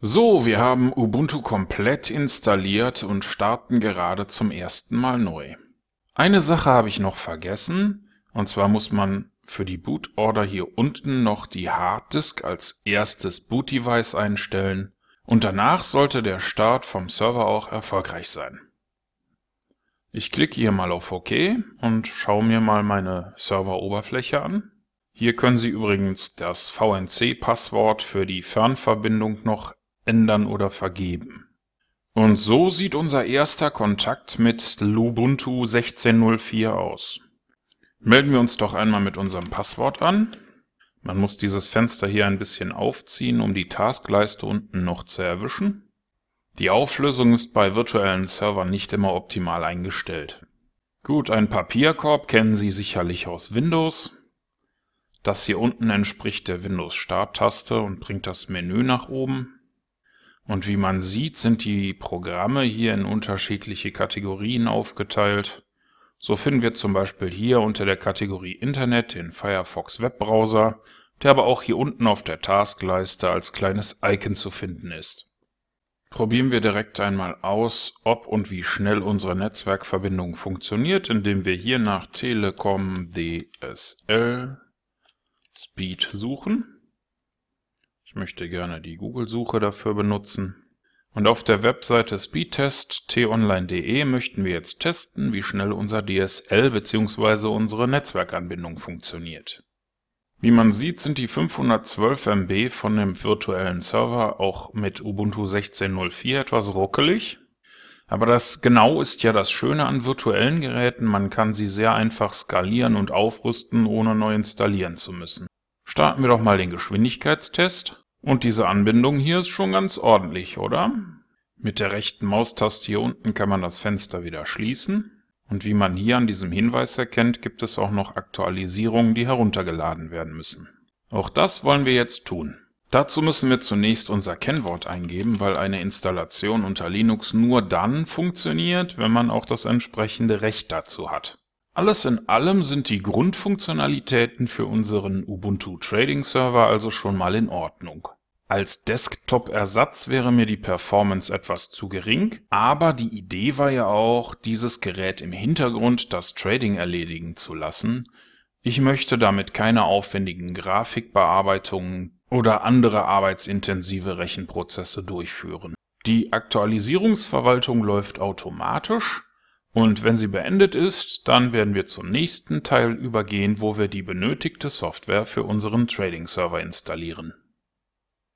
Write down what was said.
So, wir haben Ubuntu komplett installiert und starten gerade zum ersten Mal neu. Eine Sache habe ich noch vergessen, und zwar muss man für die Bootorder hier unten noch die Harddisk als erstes Boot-Device einstellen und danach sollte der Start vom Server auch erfolgreich sein. Ich klicke hier mal auf OK und schaue mir mal meine Serveroberfläche an. Hier können Sie übrigens das VNC-Passwort für die Fernverbindung noch ändern oder vergeben. Und so sieht unser erster Kontakt mit Lubuntu 16.04 aus. Melden wir uns doch einmal mit unserem Passwort an. Man muss dieses Fenster hier ein bisschen aufziehen, um die Taskleiste unten noch zu erwischen. Die Auflösung ist bei virtuellen Servern nicht immer optimal eingestellt. Gut, ein Papierkorb kennen Sie sicherlich aus Windows. Das hier unten entspricht der Windows-Starttaste und bringt das Menü nach oben. Und wie man sieht, sind die Programme hier in unterschiedliche Kategorien aufgeteilt. So finden wir zum Beispiel hier unter der Kategorie Internet den Firefox Webbrowser, der aber auch hier unten auf der Taskleiste als kleines Icon zu finden ist. Probieren wir direkt einmal aus, ob und wie schnell unsere Netzwerkverbindung funktioniert, indem wir hier nach Telekom DSL Speed suchen. Möchte gerne die Google-Suche dafür benutzen. Und auf der Webseite speedtest.tonline.de möchten wir jetzt testen, wie schnell unser DSL bzw. unsere Netzwerkanbindung funktioniert. Wie man sieht, sind die 512 MB von dem virtuellen Server auch mit Ubuntu 16.04 etwas ruckelig. Aber das genau ist ja das Schöne an virtuellen Geräten, man kann sie sehr einfach skalieren und aufrüsten, ohne neu installieren zu müssen. Starten wir doch mal den Geschwindigkeitstest. Und diese Anbindung hier ist schon ganz ordentlich, oder? Mit der rechten Maustaste hier unten kann man das Fenster wieder schließen. Und wie man hier an diesem Hinweis erkennt, gibt es auch noch Aktualisierungen, die heruntergeladen werden müssen. Auch das wollen wir jetzt tun. Dazu müssen wir zunächst unser Kennwort eingeben, weil eine Installation unter Linux nur dann funktioniert, wenn man auch das entsprechende Recht dazu hat. Alles in allem sind die Grundfunktionalitäten für unseren Ubuntu Trading Server also schon mal in Ordnung. Als Desktop-Ersatz wäre mir die Performance etwas zu gering, aber die Idee war ja auch, dieses Gerät im Hintergrund das Trading erledigen zu lassen. Ich möchte damit keine aufwendigen Grafikbearbeitungen oder andere arbeitsintensive Rechenprozesse durchführen. Die Aktualisierungsverwaltung läuft automatisch und wenn sie beendet ist, dann werden wir zum nächsten Teil übergehen, wo wir die benötigte Software für unseren Trading Server installieren